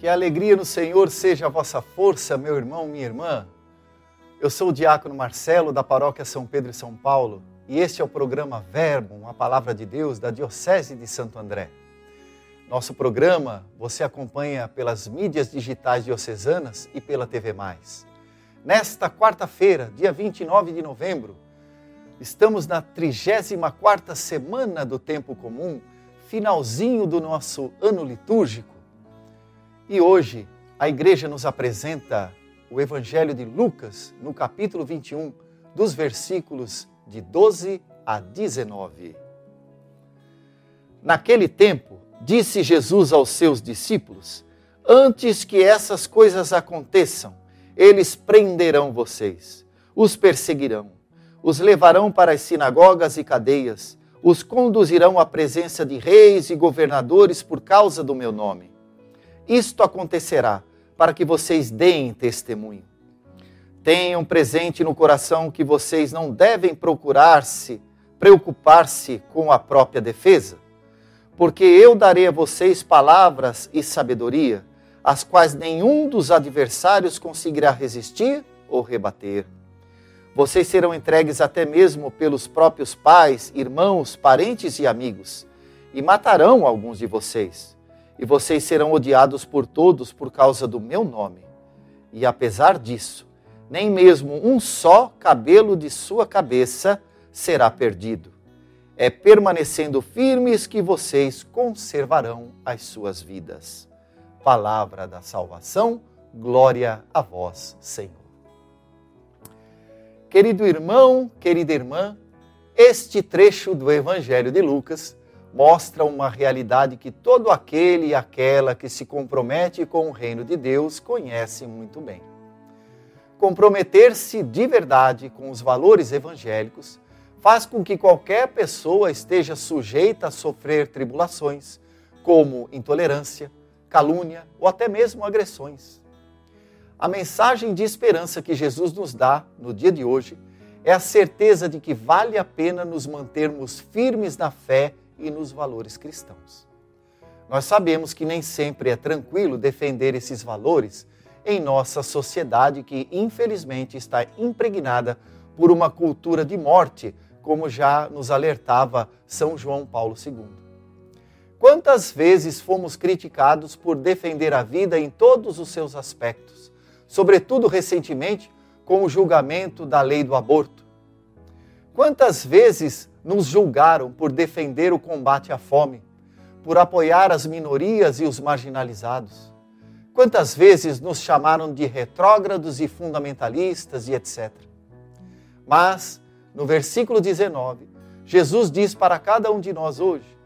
Que a alegria no Senhor seja a vossa força, meu irmão, minha irmã. Eu sou o diácono Marcelo, da paróquia São Pedro e São Paulo, e este é o programa Verbo, uma palavra de Deus da Diocese de Santo André. Nosso programa você acompanha pelas mídias digitais diocesanas e pela TV. Nesta quarta-feira, dia 29 de novembro, estamos na 34 semana do tempo comum, finalzinho do nosso ano litúrgico. E hoje a igreja nos apresenta o Evangelho de Lucas, no capítulo 21, dos versículos de 12 a 19. Naquele tempo, disse Jesus aos seus discípulos: Antes que essas coisas aconteçam, eles prenderão vocês, os perseguirão, os levarão para as sinagogas e cadeias, os conduzirão à presença de reis e governadores por causa do meu nome isto acontecerá para que vocês deem testemunho. Tenham presente no coração que vocês não devem procurar-se, preocupar-se com a própria defesa, porque eu darei a vocês palavras e sabedoria, as quais nenhum dos adversários conseguirá resistir ou rebater. Vocês serão entregues até mesmo pelos próprios pais, irmãos, parentes e amigos, e matarão alguns de vocês e vocês serão odiados por todos por causa do meu nome. E apesar disso, nem mesmo um só cabelo de sua cabeça será perdido. É permanecendo firmes que vocês conservarão as suas vidas. Palavra da salvação, glória a vós, Senhor. Querido irmão, querida irmã, este trecho do Evangelho de Lucas mostra uma realidade que todo aquele e aquela que se compromete com o reino de Deus conhece muito bem. Comprometer-se de verdade com os valores evangélicos faz com que qualquer pessoa esteja sujeita a sofrer tribulações, como intolerância, calúnia ou até mesmo agressões. A mensagem de esperança que Jesus nos dá no dia de hoje é a certeza de que vale a pena nos mantermos firmes na fé e nos valores cristãos. Nós sabemos que nem sempre é tranquilo defender esses valores em nossa sociedade que, infelizmente, está impregnada por uma cultura de morte, como já nos alertava São João Paulo II. Quantas vezes fomos criticados por defender a vida em todos os seus aspectos, sobretudo recentemente com o julgamento da lei do aborto? Quantas vezes nos julgaram por defender o combate à fome, por apoiar as minorias e os marginalizados. Quantas vezes nos chamaram de retrógrados e fundamentalistas e etc. Mas, no versículo 19, Jesus diz para cada um de nós hoje: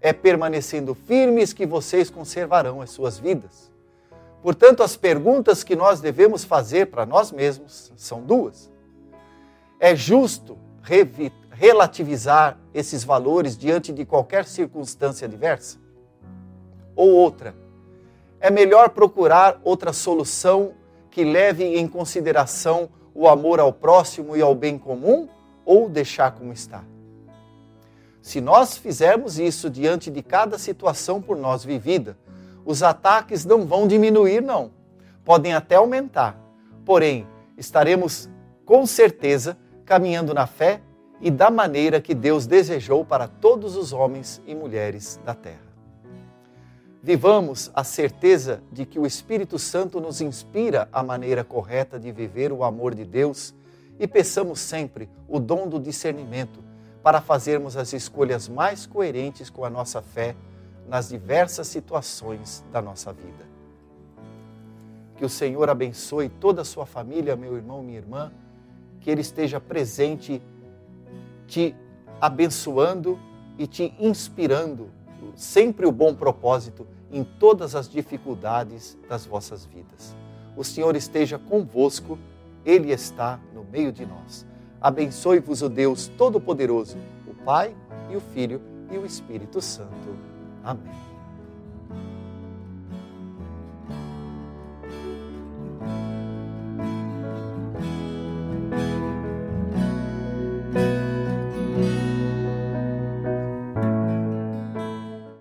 é permanecendo firmes que vocês conservarão as suas vidas. Portanto, as perguntas que nós devemos fazer para nós mesmos são duas. É justo relativizar esses valores diante de qualquer circunstância adversa? Ou outra, é melhor procurar outra solução que leve em consideração o amor ao próximo e ao bem comum ou deixar como está? Se nós fizermos isso diante de cada situação por nós vivida, os ataques não vão diminuir, não. Podem até aumentar. Porém, estaremos com certeza caminhando na fé e da maneira que Deus desejou para todos os homens e mulheres da terra. Vivamos a certeza de que o Espírito Santo nos inspira a maneira correta de viver o amor de Deus e peçamos sempre o dom do discernimento para fazermos as escolhas mais coerentes com a nossa fé nas diversas situações da nossa vida. Que o Senhor abençoe toda a sua família, meu irmão, minha irmã, que Ele esteja presente te abençoando e te inspirando sempre o bom propósito em todas as dificuldades das vossas vidas. O Senhor esteja convosco, Ele está no meio de nós. Abençoe-vos o Deus Todo-Poderoso, o Pai e o Filho e o Espírito Santo. Amém.